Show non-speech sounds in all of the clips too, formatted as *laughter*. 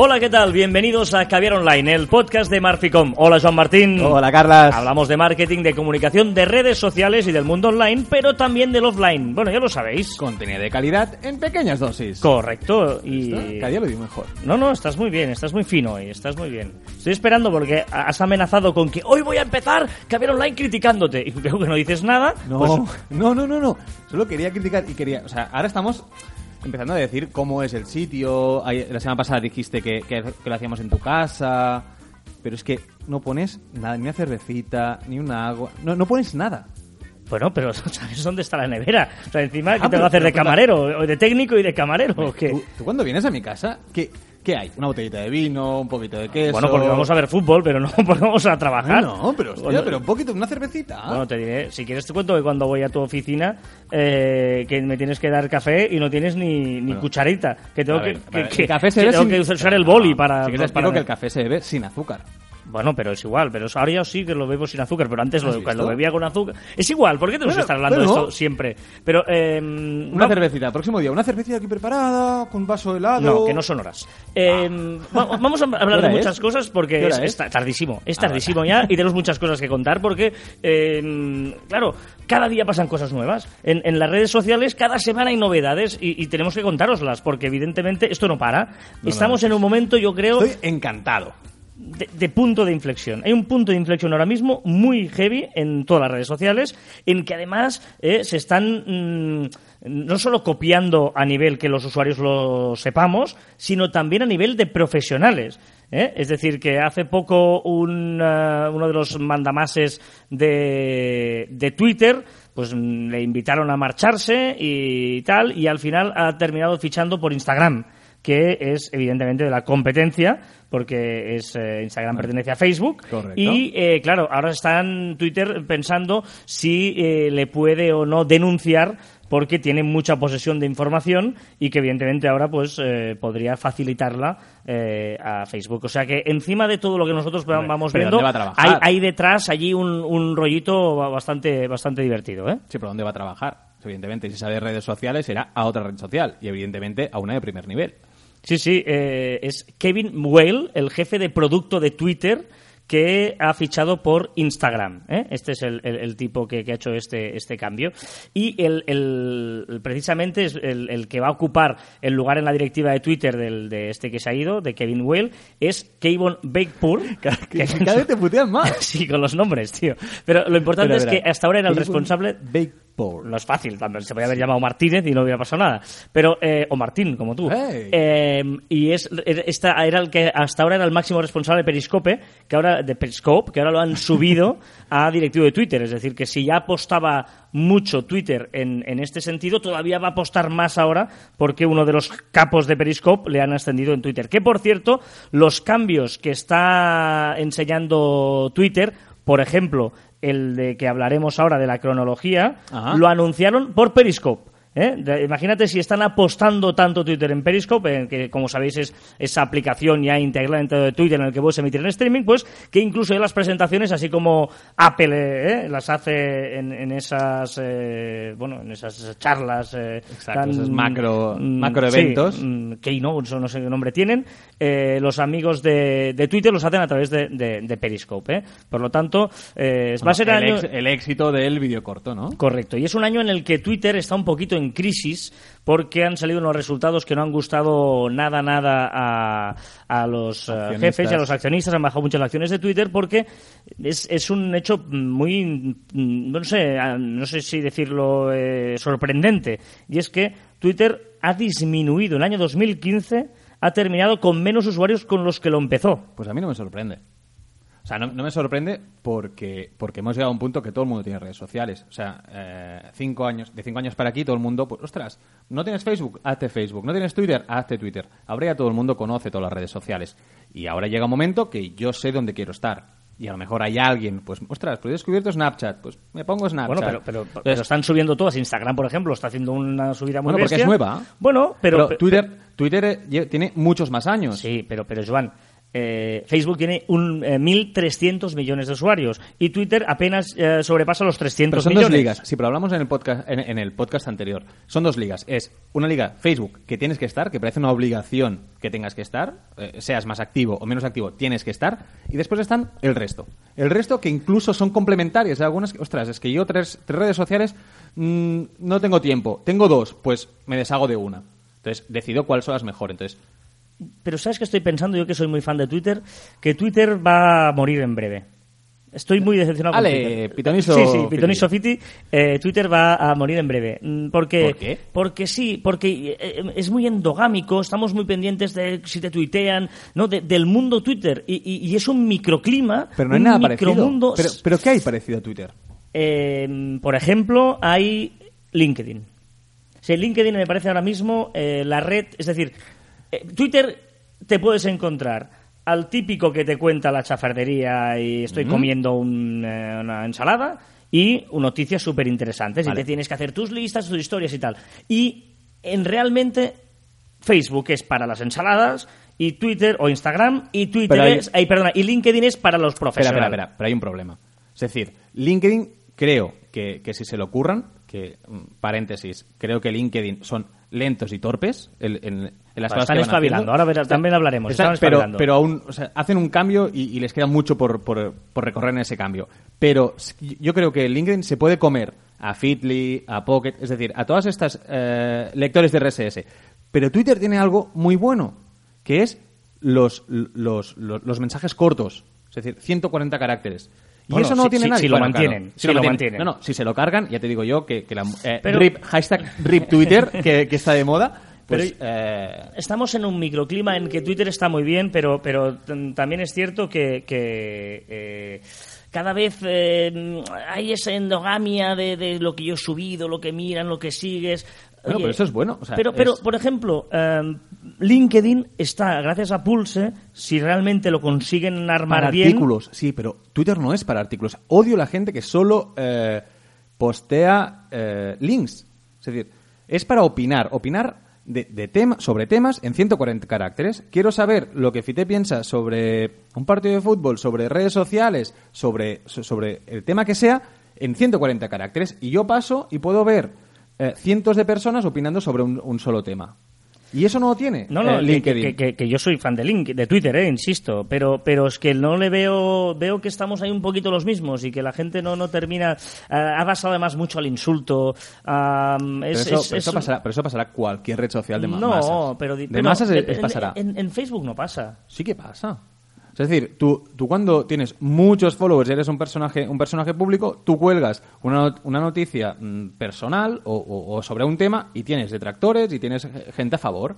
Hola, ¿qué tal? Bienvenidos a Caviar Online, el podcast de Marficom. Hola, Joan Martín. Hola, Carlas. Hablamos de marketing, de comunicación, de redes sociales y del mundo online, pero también del offline. Bueno, ya lo sabéis. Contenido de calidad en pequeñas dosis. Correcto. Y... Cada día lo digo mejor. No, no, estás muy bien, estás muy fino hoy, estás muy bien. Estoy esperando porque has amenazado con que hoy voy a empezar Caviar Online criticándote. Y veo que no dices nada. No, pues- no, no, no, no. Solo quería criticar y quería... O sea, ahora estamos empezando a decir cómo es el sitio. La semana pasada dijiste que, que- que lo hacíamos en tu casa. Pero es que no pones nada, ni una cervecita, ni un agua. No, no pones nada. Bueno, pero *laughs* ¿sabes dónde está la nevera? O sea, encima, ¿qué Ah, tengo que pero- hacer de camarero? ¿O de técnico y de camarero? ¿o qué? ¿Tú, tú cuando vienes a mi casa, ¿qué, qué hay? Una botellita de vino, un poquito de queso... Bueno, porque vamos a ver fútbol, pero no porque *laughs* vamos a Ah, trabajar. no, pero, hostia, Bueno, pero un poquito, una cervecita. Bueno, te diré, si quieres te cuento que cuando voy a tu oficina eh, que me tienes que dar café y no tienes ni, ni cucharita, que tengo A que, ver, que- que- el café se que tengo sin- que usar el boli No, para... Si quieres te para- que el café se bebe sin azúcar. Bueno, pero es igual, pero ahora ya sí que lo bebo sin azúcar, pero antes ¿Has lo, cuando visto? bebía con azúcar... Es igual, ¿por qué tenemos Bueno, que estar hablando de esto siempre? Pero... eh, Una cervecita, próximo día, una cervecita aquí preparada, con vaso de helado. No, que no son horas. Eh, va- vamos a hablar *laughs* ¿Qué de muchas es? cosas ¿Qué porque es, tardísimo. Es Ah, tardísimo ya y tenemos *laughs* muchas cosas que contar porque, eh, claro, cada día pasan cosas nuevas. En, en las redes sociales cada semana hay novedades y, y tenemos que contároslas porque evidentemente esto no para. Estamos en un momento, yo creo, Estoy encantado. De, punto de inflexión. Hay un punto de inflexión ahora mismo muy heavy en todas las redes sociales, en que además eh, se están mm, no solo copiando a nivel que los usuarios lo sepamos, sino también a nivel de profesionales. ¿eh? Es decir, que hace poco un, eh, uno de los mandamases de, de Twitter pues mm, le invitaron a marcharse y tal, y al final ha terminado fichando por Instagram que es evidentemente de la competencia, porque es eh, Instagram pertenece a Facebook. Correcto. Y eh, claro, ahora está en Twitter pensando si eh, le puede o no denunciar porque tiene mucha posesión de información y que evidentemente ahora pues eh, podría facilitarla eh, a Facebook. O sea que encima de todo lo que nosotros vamos pero viendo, ¿dónde va hay, hay detrás allí un, un rollito bastante, bastante divertido. ¿eh? Sí, pero ¿dónde va a trabajar? Evidentemente, si sabe de redes sociales, será a otra red social. Y evidentemente a una de primer nivel. Sí, sí, eh, es Kevin Whale, el jefe de producto de Twitter, que ha fichado por Instagram. ¿eh? Este es el, el- el tipo que, que ha hecho este, este cambio. Y el, precisamente es el, el que va a ocupar el lugar en la directiva de Twitter del, de este que se ha ido, de Kevin Whale, es Kevin Bakepur. *laughs* Que cada vez te putean más. *laughs* Sí, con los nombres, tío. Pero lo importante es que hasta ahora era el responsable Bake No es fácil, también se podría haber llamado Martínez y no hubiera pasado nada. Pero, eh, o Martín, como tú. Hey. Eh, y es, era- esta era el que hasta ahora era el máximo responsable de Periscope, que ahora, de Periscope, que ahora lo han *laughs* subido a directivo de Twitter. Es decir, que si ya apostaba mucho Twitter en, en este sentido, todavía va a apostar más ahora porque uno de los capos de Periscope le han ascendido en Twitter. Que, por cierto, los cambios que está enseñando Twitter, por ejemplo, el de que hablaremos ahora de la cronología, Ajá. lo anunciaron por Periscope. ¿Eh? Imagínate si están apostando tanto Twitter en Periscope, que como sabéis es esa aplicación ya integrada dentro de Twitter en el que puedes emitir en streaming, pues que incluso las presentaciones, así como Apple eh, las hace en, en esas eh, bueno en esas charlas eh, Exacto, esos macro- macro sí, eventos. mm, Keynote, no sé qué nombre tienen, eh, los amigos de, de Twitter los hacen a través de, de- de Periscope. ¿eh? Por lo tanto, eh, va a ser el, año... ex- el éxito del vídeo corto, ¿no? Correcto. Y es un año en el que Twitter está un poquito en crisis porque han salido unos resultados que no han gustado nada, nada a, a los eh, Accionistas. jefes y a los accionistas. Han bajado muchas acciones de Twitter porque es, es un hecho muy, mm, no sé, ah, no sé si decirlo eh, sorprendente. Y es que Twitter ha disminuido. En el año 2015 ha terminado con menos usuarios con los que lo empezó. Pues a mí no me sorprende. O sea, no, no me sorprende porque, porque hemos llegado a un punto que todo el mundo tiene redes sociales. O sea, eh, cinco años, de cinco años para aquí todo el mundo, pues, ostras, ¿no tienes Facebook? Hazte Facebook. ¿No tienes Twitter? Hazte Twitter. Ahora ya todo el mundo conoce todas las redes sociales. Y ahora llega un momento que yo sé dónde quiero estar. Y a lo mejor hay alguien, pues, ostras, pues he descubierto Snapchat, pues me pongo Snapchat. Bueno, pero, pero, Entonces, pero están subiendo todas. Instagram, por ejemplo, está haciendo una subida muy Bueno, porque es nueva. Bueno, pero... pero Twitter, Twitter eh, tiene muchos más años. Sí, pero, pero Joan, eh, Facebook tiene un, eh, 1.300 millones de usuarios y Twitter apenas eh, sobrepasa los 300 Pero son millones. dos ligas. Sí, pero hablamos en el podcast en, en el podcast anterior. Son dos ligas. Es una liga Facebook que tienes que estar, que parece una obligación que tengas que estar, eh, seas más activo o menos activo, tienes que estar. Y después están el resto. El resto que incluso son complementarias. Algunas, ostras, es que yo tres, tres redes sociales mm, no tengo tiempo. Tengo dos, pues me deshago de una. Entonces decido cuáles son las mejores. Entonces Pero ¿sabes qué estoy pensando? Yo que soy muy fan de Twitter, que Twitter va a morir en breve. Estoy muy decepcionado Ale, con Twitter. pitonizo Sí, sí, Fiti. pitonizo Fiti. eh, Twitter va a morir en breve. Mm, Porque, ¿Por qué? Porque sí, porque eh, es muy endogámico, estamos muy pendientes de si te tuitean, ¿no? De- del mundo Twitter. Y, y- y es un microclima, pero no hay nada parecido. micromundo. Pero, pero ¿qué hay parecido a Twitter? Eh, por ejemplo, hay LinkedIn. Sí, LinkedIn me parece ahora mismo eh, la red, es decir, Twitter te puedes encontrar al típico que te cuenta la chafardería y estoy comiendo un, eh, una ensalada y noticias súper interesantes Vale. y te tienes que hacer tus listas, tus historias y tal. Y en realmente Facebook es para las ensaladas y Twitter o Instagram y Twitter hay- es, ay, perdona, y LinkedIn es para los Espera, profesionales. espera, espera, pero hay un problema. Es decir, LinkedIn creo que, que si se lo ocurran, que, mm, paréntesis, creo que LinkedIn son lentos y torpes en, en- en las cosas están espabilando. Ahora verás, también hablaremos. Están- Están pero, espabilando. pero aún, o sea, hacen un cambio y, y les queda mucho por, por- por recorrer en ese cambio. Pero yo creo que LinkedIn se puede comer a Fitly, a Pocket, es decir, a todas estas eh, lectores de RSS. Pero Twitter tiene algo muy bueno, que es los, los, los, los mensajes cortos, es decir, 140 caracteres. Y Bueno, eso no si- tiene si- nadie. si lo mantienen, si si lo lo mantienen. mantienen. No, no, si se lo cargan, ya te digo yo que, que la, eh, Pero- RIP, hashtag RIP *laughs* Twitter, que, que está de moda, pues... Pero- eh, Estamos en un microclima en que Twitter está muy bien, pero, pero también es cierto que, que, eh, cada vez eh, hay esa endogamia de, de lo que yo he subido, lo que miran, lo que sigues. Bueno, pero eso es bueno, o sea, pero, pero es- por ejemplo, eh, LinkedIn está, gracias a Pulse, si realmente lo consiguen armar para bien. artículos, sí, pero Twitter no es para artículos. Odio la gente que solo eh, postea eh, links. Es decir, es para opinar, opinar de, tema, sobre temas en 140 caracteres. Quiero saber lo que Fite piensa sobre un partido de fútbol, sobre redes sociales, sobre, so- sobre el tema que sea, en 140 caracteres. Y yo paso y puedo ver eh, cientos de personas opinando sobre un solo tema. Y eso no lo tiene No, no, eh, que- LinkedIn. Que, que- que yo soy fan de Link, de Twitter, eh, insisto, pero, pero es que no le veo, veo que estamos ahí un poquito los mismos y que la gente no, no termina, ah, ha basado además mucho al insulto. Pero es- eso, es- pero eso es- pasará, pero eso pasará cualquier red social de no, masas. pero di- de pero masas en- es pasará. En, en Facebook no pasa. Sí que pasa. Es decir, tú, tú cuando tienes muchos followers y eres un personaje, un personaje público, tú cuelgas una, una noticia mm, personal o, sobre un tema y tienes detractores y tienes gente a favor.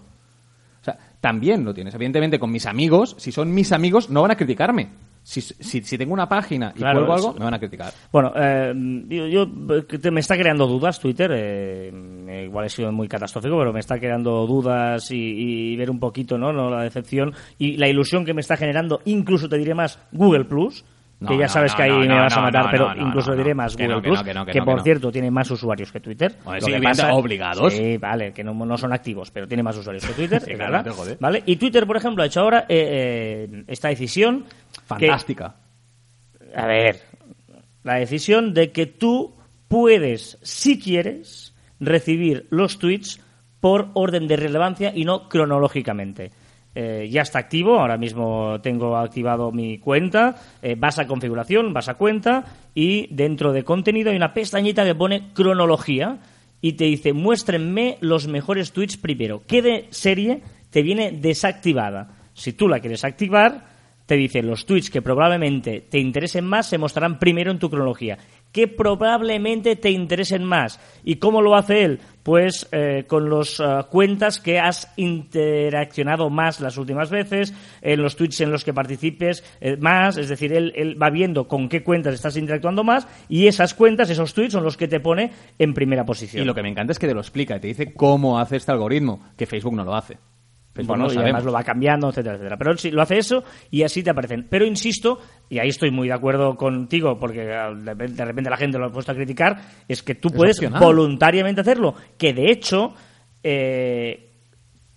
O sea, también lo tienes. Evidentemente, con mis amigos, si son mis amigos, no van a criticarme. Si, si, si tengo una página y Claro, cuelgo es- algo, me van a criticar. Bueno, eh, yo, te- me está creando dudas Twitter. eh, igual he sido muy catastrófico, pero me está creando dudas y, y ver un poquito, ¿no? ¿no? La decepción y la ilusión que me está generando. Incluso te diré más Google Plus. Que ya sabes no, que ahí me vas a matar, pero incluso diré más Google Plus, que por cierto tiene más usuarios que Twitter. Sí, que obligados. Sí, vale, que no, no son activos, pero tiene más usuarios que Twitter, *laughs* Sí, es claro, verdad. ¿Vale? Y Twitter, por ejemplo, ha hecho ahora eh, eh, esta decisión. Fantástica. a ver, la decisión de que tú puedes, si quieres, recibir los tweets por orden de relevancia y no cronológicamente. Eh, ya está activo, ahora mismo tengo activado mi cuenta, eh, vas a configuración, vas a cuenta y dentro de contenido hay una pestañita que pone cronología y te dice muéstrenme los mejores tweets primero. ¿Qué de serie te viene desactivada? Si tú la quieres activar, te dice los tweets que probablemente te interesen más se mostrarán primero en tu cronología. Que probablemente te interesen más. ¿Y cómo lo hace él? Pues eh, con las cuentas que has interaccionado más las últimas veces, en los tweets en los que participes eh, más, es decir, él, él va viendo con qué cuentas estás interactuando más y esas cuentas, esos tweets son los que te pone en primera posición. Y lo que me encanta es que te lo explica te dice cómo hace este algoritmo, que Facebook no lo hace. Facebook Bueno, no y además lo va cambiando, etcétera, etcétera. Pero sí lo hace eso y así te aparecen. Pero insisto, y ahí estoy muy de acuerdo contigo, porque de de repente la gente lo ha puesto a criticar, es que tú Es puedes opcional. voluntariamente hacerlo. Que de hecho, eh,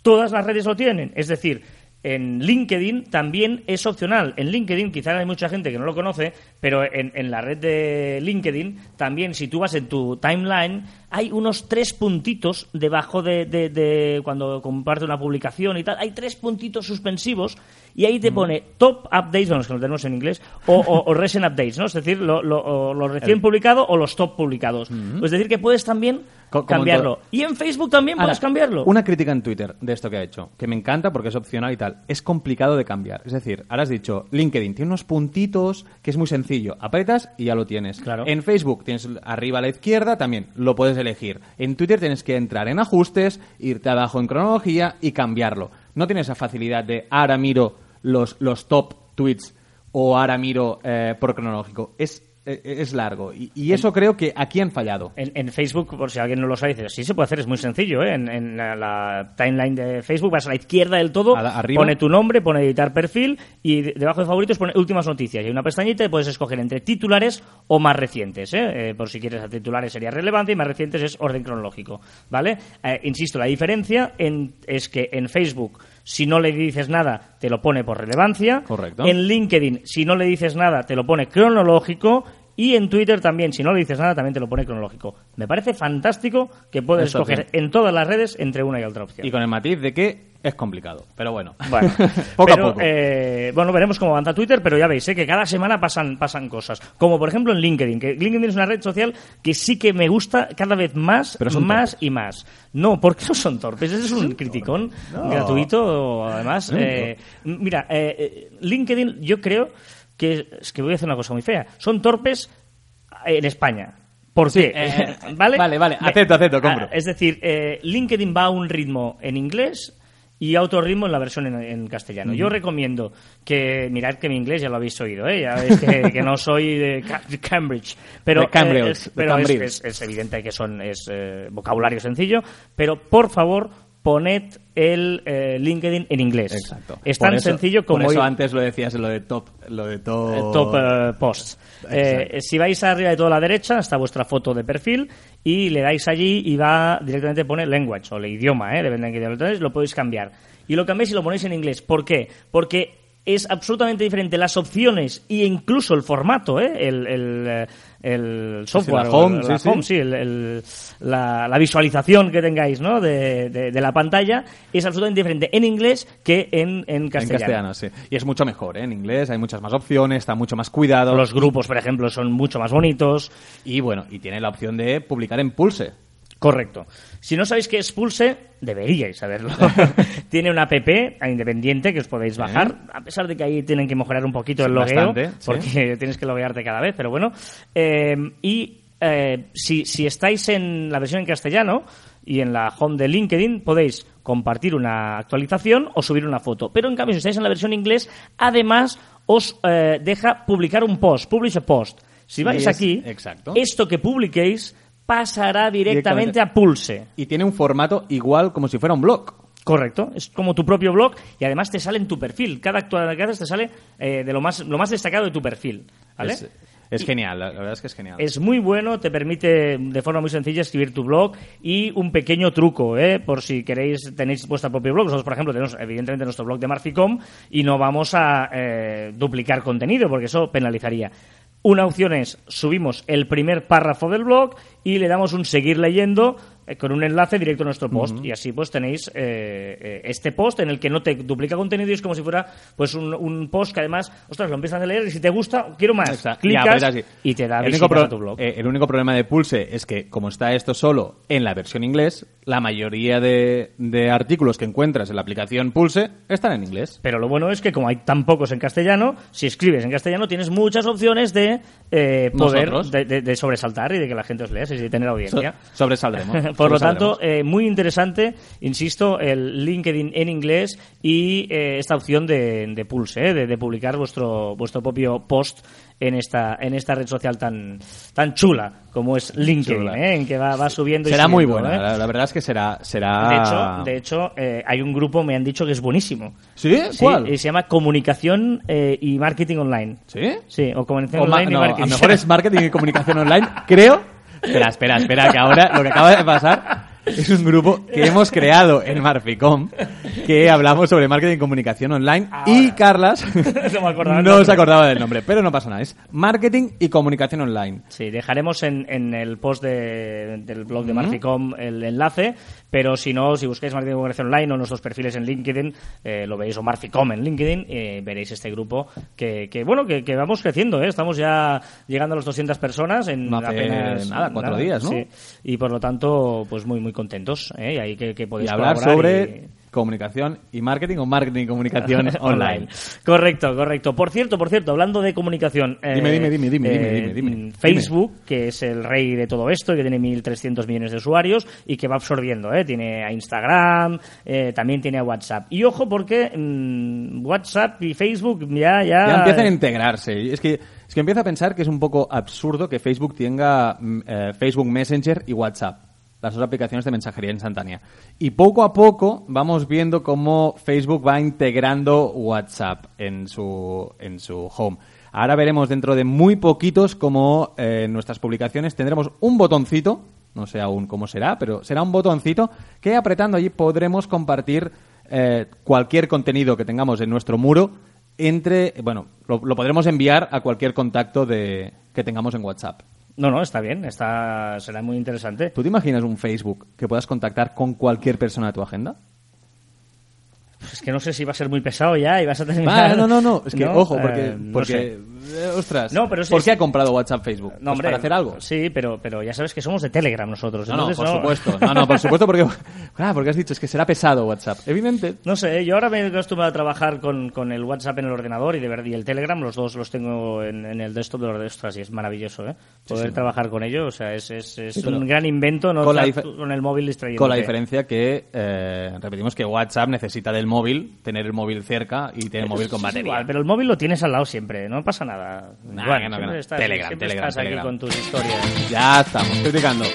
todas las redes lo tienen. Es decir, en LinkedIn también es opcional. En LinkedIn, quizás hay mucha gente que no lo conoce, pero en, en, la red de LinkedIn también, si tú vas en tu timeline, hay unos tres puntitos debajo de, de, de cuando comparte una publicación y tal, hay tres puntitos suspensivos y ahí te pone top updates, bueno, es que lo tenemos en inglés, o, o, o recent updates, ¿no? Es decir, lo, lo, lo recién publicado o los top publicados. Es decir, que puedes también cambiarlo. en. Y en Facebook también Ahora, puedes cambiarlo. Una crítica en Twitter de esto que ha hecho, que me encanta porque es opcional y tal. Es complicado de cambiar. Es decir, ahora has dicho, LinkedIn tiene unos puntitos que es muy sencillo. Apretas y ya lo tienes. Claro. En Facebook tienes arriba a la izquierda, también lo puedes elegir. En Twitter tienes que entrar en ajustes, irte abajo en cronología y cambiarlo. No tienes esa facilidad de ahora miro los, los top tweets o ahora miro eh, por cronológico. Es, eh, es largo. Y, y eso creo que aquí han fallado. En, en Facebook, por si alguien no lo sabe, dice, sí se puede hacer, es muy sencillo. ¿eh? En, en la, la timeline de Facebook vas a la izquierda del todo, la- pone tu nombre, pone editar perfil y de- debajo de favoritos pone últimas noticias. Y hay una pestañita y puedes escoger entre titulares o más recientes. ¿eh? Eh, por si quieres a titulares sería relevante y más recientes es orden cronológico. ¿vale? Insisto, la diferencia en- es que en Facebook, si no le dices nada, te lo pone por relevancia. Correcto. En LinkedIn, si no le dices nada, te lo pone cronológico. Y en Twitter también, si no le dices nada, también te lo pone cronológico. Me parece fantástico que puedes escoger bien. en todas las redes entre una y otra opción. Y con el matiz de que es complicado. Pero bueno, Bueno, *laughs* poco pero, a poco. eh, bueno, veremos cómo avanza Twitter, pero ya veis ¿eh? que cada semana pasan, pasan cosas. Como por ejemplo en LinkedIn, que LinkedIn es una red social que sí que me gusta cada vez más, Pero son más torpes. y más. No, porque no son torpes, ese es un criticón No. gratuito, además. No. eh, mira, eh, eh, LinkedIn yo creo que, es que voy a hacer una cosa muy fea, son torpes en España. ¿Por qué? eh, *laughs* ¿Vale? vale, vale, acepto, acepto, compro. Ah, Es decir, eh, LinkedIn va a un ritmo en inglés y a otro ritmo en la versión en, en castellano. Yo recomiendo que, mirad que mi inglés ya lo habéis oído, ¿eh? ya veis que, que no soy de Ca- de Cambridge, pero, De Cambridge, eh, es, de pero es, Cambridge. es- es evidente que son es eh, vocabulario sencillo, pero por favor poned el eh, LinkedIn en inglés. Exacto. Es tan eso- sencillo como Por eso ir- antes lo decías, lo de top. Lo de top. eh, top eh, posts. Si vais arriba de toda la derecha está vuestra foto de perfil y le dais allí y va directamente pone language o el idioma, ¿eh? depende de qué idioma lo tenéis, lo podéis cambiar. Y lo cambiáis y lo ponéis en inglés. ¿Por qué? Porque es absolutamente diferente las opciones e incluso el formato, ¿eh? el, el, eh, el software, la home, la, sí, home, sí, el- la, la visualización que tengáis ¿no? de, de- de la pantalla es absolutamente diferente en inglés que en, en En castellano. castellano, sí. Y es mucho mejor, ¿eh? En inglés hay muchas más opciones, está mucho más cuidado. Los grupos, por ejemplo, son mucho más bonitos. Y bueno, y tiene la opción de publicar en Pulse. Correcto. Si no sabéis qué es Pulse, deberíais saberlo. *laughs* Tiene una app independiente que os podéis bajar, a pesar de que ahí tienen que mejorar un poquito Sí, el logueo, bastante, sí. porque *laughs* tienes que loguearte cada vez, pero bueno. Eh, y eh, si, si estáis en la versión en castellano y en la home de LinkedIn, podéis compartir una actualización o subir una foto. Pero en cambio, si estáis en la versión inglés, además os eh, deja publicar un post, publish a post. Si vais es- aquí, exacto. esto que publiquéis pasará directamente, Directamente. a Pulse. Y tiene un formato igual como si fuera un blog. Correcto, es como tu propio blog y además te sale en tu perfil. Cada actualidad que haces te sale eh, de lo más, lo más destacado de tu perfil. ¿vale? Es, es genial, la, la verdad es que es genial. Es muy bueno, te permite de forma muy sencilla escribir tu blog y un pequeño truco, ¿eh? por si queréis, tenéis vuestro propio blog. Nosotros, por ejemplo, tenemos evidentemente nuestro blog de Marficom y no vamos a eh, duplicar contenido porque eso penalizaría. Una opción es subimos el primer párrafo del blog y le damos un seguir leyendo con un enlace directo a nuestro post y así pues tenéis eh, eh, este post en el que no te duplica contenido y es como si fuera pues un, un post que además ostras lo empiezas a leer y si te gusta quiero más Exacto. Ya, clicas pues así. y te da el único, a tu blog eh, el único problema de Pulse es que, como está esto solo en la versión inglés, la mayoría de, de artículos que encuentras en la aplicación Pulse están en inglés. Pero lo bueno es que como hay tan pocos en castellano, si escribes en castellano tienes muchas opciones de eh, poder de, de- de sobresaltar y de que la gente os lea y de tener So- audiencia. sobresaldremos. *laughs* Por lo tanto, eh, muy interesante, insisto, el LinkedIn en inglés y eh, esta opción de, de Pulse, eh, de, de publicar vuestro, vuestro propio post en esta, en esta red social tan, tan chula como es LinkedIn, eh, en que va, va subiendo y será muy subiendo, buena. eh. La, la verdad es que será. será... De hecho, de hecho eh, hay un grupo, me han dicho que es buenísimo. ¿Sí? Sí, ¿Cuál? y se llama Comunicación y Marketing Online. ¿Sí? Sí, o Comunicación O Online y no, Marketing. a lo mejor es marketing y comunicación online, *laughs* creo. Espera, espera, espera, que ahora lo que acaba de pasar es un grupo que hemos creado en Marficom que hablamos sobre marketing y comunicación online y Carlas *laughs* No se acordaba del nombre, pero no pasa nada, es marketing y comunicación online. Sí, dejaremos en, en el post de- del blog de Marficom el enlace, pero si no, si buscáis Marketing y Comunicación Online o nuestros perfiles en LinkedIn, eh, lo veis, o Marficom en LinkedIn, eh, veréis este grupo que, que bueno, que, que vamos creciendo, ¿eh? estamos ya llegando a las 200 personas en No apenas... nada, cuatro días, ¿no? Sí, y por lo tanto, pues muy, muy contentos, ¿eh? Y ahí que, que Y podéis hablar colaborar sobre y- comunicación y marketing o marketing y comunicación *laughs* online. Correcto, correcto. Por cierto, por cierto, hablando de comunicación. eh, Dime, dime, dime, dime, dime, eh, dime, dime. mm, Facebook, que es el rey de todo esto, que tiene 1.300 millones de usuarios y que va absorbiendo, ¿eh? Tiene a Instagram, eh, también tiene a WhatsApp. Y ojo porque mm, WhatsApp y Facebook ya... Ya, Ya empiezan a integrarse. Y Es que, es que empiezo a pensar que es un poco absurdo que Facebook tenga mm, eh, Facebook Messenger y WhatsApp, las dos aplicaciones de mensajería instantánea. Y poco a poco vamos viendo cómo Facebook va integrando WhatsApp en su, en su home. Ahora veremos dentro de muy poquitos cómo eh, en nuestras publicaciones tendremos un botoncito, no sé aún cómo será, pero será un botoncito que apretando allí podremos compartir eh, cualquier contenido que tengamos en nuestro muro entre, bueno, lo, lo podremos enviar a cualquier contacto de, que tengamos en WhatsApp. No, no, está bien, está, será muy interesante. ¿Tú te imaginas un Facebook que puedas contactar con cualquier persona de tu agenda? Es que no sé si va a ser muy pesado ya y vas a terminar... Ah, *laughs* no, no, no, es que, ¿no? ojo, porque, Eh, no porque ostras, No, pero sí, ¿por qué ha comprado WhatsApp Facebook? No, Pues hombre, ¿Para hacer algo? Sí, pero, pero ya sabes que somos de Telegram nosotros. No, no, por supuesto. *laughs* No, no, por supuesto, porque, claro, porque has dicho, es que será pesado WhatsApp. Evidente. No sé, yo ahora me he acostumbrado a trabajar con, con el WhatsApp en el ordenador y, de ver, y el Telegram, los dos los tengo en, en el desktop de los desktop y es maravilloso, ¿eh? Poder trabajar con ello, o sea, es, es, es un gran invento, no con la el móvil distrayendo. Con la diferencia que, eh, repetimos que WhatsApp necesita del móvil, tener el móvil cerca y tener el móvil con batería. Igual, pero el móvil lo tienes al lado siempre, no pasa nada. Nah, que no, no. estás, Telegram, Telegram, estás aquí Telegram. con tus historias. *laughs* Ya estamos, criticando.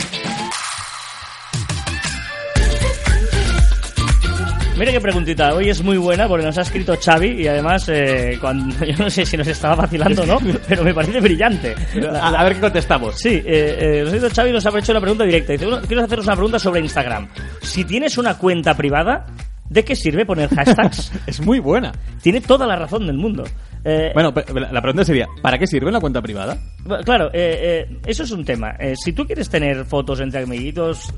Mira qué preguntita, hoy es muy buena porque nos ha escrito Xavi y además, eh, cuando, *laughs* yo no sé si nos estaba vacilando o no, pero me parece brillante. La- A, a ver qué contestamos. Sí, eh, eh, nos ha escrito Xavi y nos ha hecho una pregunta directa. Dice, "Bueno, quiero haceros una pregunta sobre Instagram. Si tienes una cuenta privada, ¿de qué sirve poner hashtags? *laughs* Es muy buena. Tiene toda la razón del mundo. Eh, Bueno, la la pregunta sería, ¿para qué sirve una cuenta privada? Claro, eh, eh, eso es un tema. Eh, si tú quieres tener fotos entre amiguitos,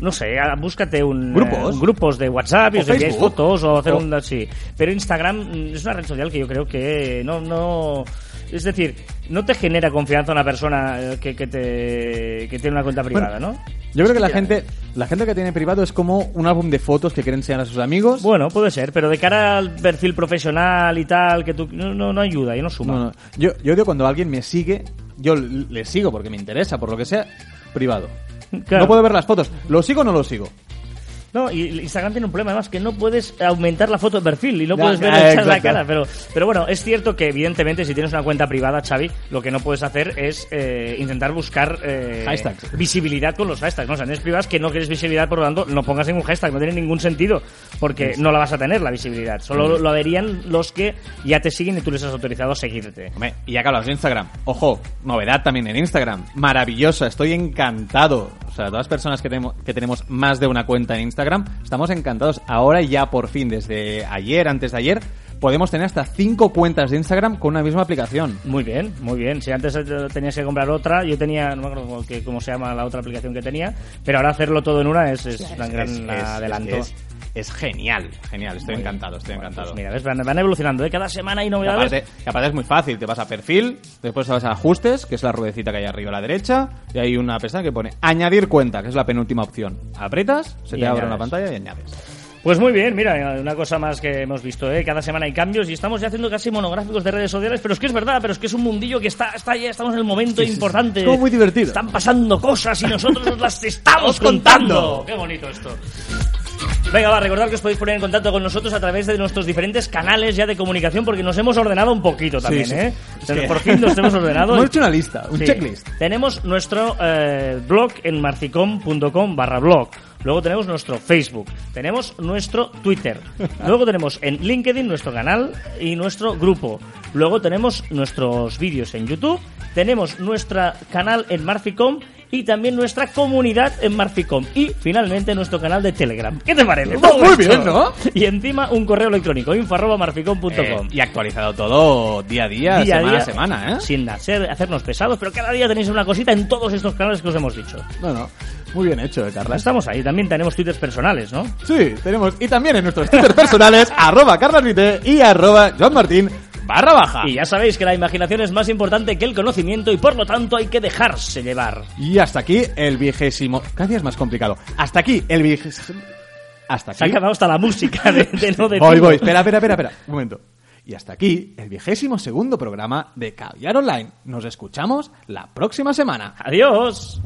no sé, ah, búscate un ¿Grupos? eh, grupos de WhatsApp y os enviáis fotos o hacer O- un sí. Pero Instagram mm, es una red social que yo creo que no no es decir, no te genera confianza una persona eh, que, que te que tiene una cuenta privada, ¿no? Yo creo que la gente, la gente que tiene privado es como un álbum de fotos que quieren enseñar a sus amigos. Bueno, puede ser, pero de cara al perfil profesional y tal, que tú no, no, no ayuda y no suma. No, no. Yo, yo digo cuando alguien me sigue, yo le sigo porque me interesa, por lo que sea, privado. Claro. No puedo ver las fotos. ¿Lo sigo o no lo sigo? No, y Instagram tiene un problema además que no puedes aumentar la foto de perfil y no puedes ver echar la cara. Pero, pero bueno, es cierto que evidentemente si tienes una cuenta privada, Xavi, lo que no puedes hacer es eh, intentar buscar eh, Hashtags. visibilidad con los hashtags. ¿no? O sea, tienes privadas que no quieres visibilidad, por lo tanto, no pongas ningún hashtag, no tiene ningún sentido porque no la vas a tener la visibilidad. Solo lo, verían los que ya te siguen y tú les has autorizado a seguirte. Hombre, y ya que hablas de Instagram, ojo, novedad también en Instagram. Maravillosa, estoy encantado. O sea, todas las personas que tenemos, que tenemos más de una cuenta en Instagram, estamos encantados. Ahora ya por fin, desde ayer, antes de ayer, podemos tener hasta cinco cuentas de Instagram con una misma aplicación. Muy bien, muy bien. Si antes tenías que comprar otra, yo tenía, no me acuerdo cómo, que- cómo se llama la otra aplicación que tenía, pero ahora hacerlo todo en una es, es un gran es- adelanto. Es, genial, genial. Estoy encantado, estoy encantado. Pues mira, ves, van, van evolucionando, ¿eh? Cada semana hay novedades. aparte, y aparte es muy fácil, te vas a perfil, después te vas a ajustes, que es la ruedecita que hay arriba a la derecha, y hay una pestaña que pone añadir cuenta, que es la penúltima opción. Apretas, se Y te abre una pantalla y añades. Pues muy bien, mira, una cosa más que hemos visto, ¿eh? Cada semana hay cambios y estamos ya haciendo casi monográficos de redes sociales, pero es que es verdad, pero es que es un mundillo que está, está ya, estamos en el momento Sí, sí, sí. importante. Es como muy divertido. Están pasando cosas y nosotros os las *laughs* estamos contando. Qué bonito esto. Venga, va, recordad que os podéis poner en contacto con nosotros a través de nuestros diferentes canales ya de comunicación porque nos hemos ordenado un poquito también, sí. ¿eh? Por fin nos hemos ordenado. *laughs* Hemos hecho una lista, un Sí. checklist. Tenemos nuestro eh, blog en marficom.com barra blog. Luego tenemos nuestro Facebook. Tenemos nuestro Twitter. *laughs* Luego tenemos en LinkedIn nuestro canal y nuestro grupo. Luego tenemos nuestros vídeos en YouTube. Tenemos nuestro canal en Marficom y también nuestra comunidad en Marficom y finalmente nuestro canal de Telegram. ¿Qué te parece? Muy Todo bien. ¿no? Y encima un correo electrónico info arroba marficom.com. Eh, y actualizado todo día a día, Día a semana día, a semana, ¿eh? Sin hacer, hacernos pesados, pero cada día tenéis una cosita en todos estos canales que os hemos dicho. No, no. Muy bien hecho, eh, Carlas. Estamos ahí, también tenemos twitters personales, ¿no? Sí, tenemos. Y también en nuestros twitter personales, *laughs* arroba carlasvite y arroba johnmartin barra baja. Y ya sabéis que la imaginación es más importante que el conocimiento y por lo tanto hay que dejarse llevar. Y hasta aquí el vigésimo... Cada día es más complicado. Hasta aquí el vigésimo... Hasta Se ha aquí... acabado hasta la música de, de *laughs* no de Voy, voy. Espera, espera, espera, espera. Un momento. Y hasta aquí el vigésimo segundo programa de Caviar Online. Nos escuchamos la próxima semana. Adiós.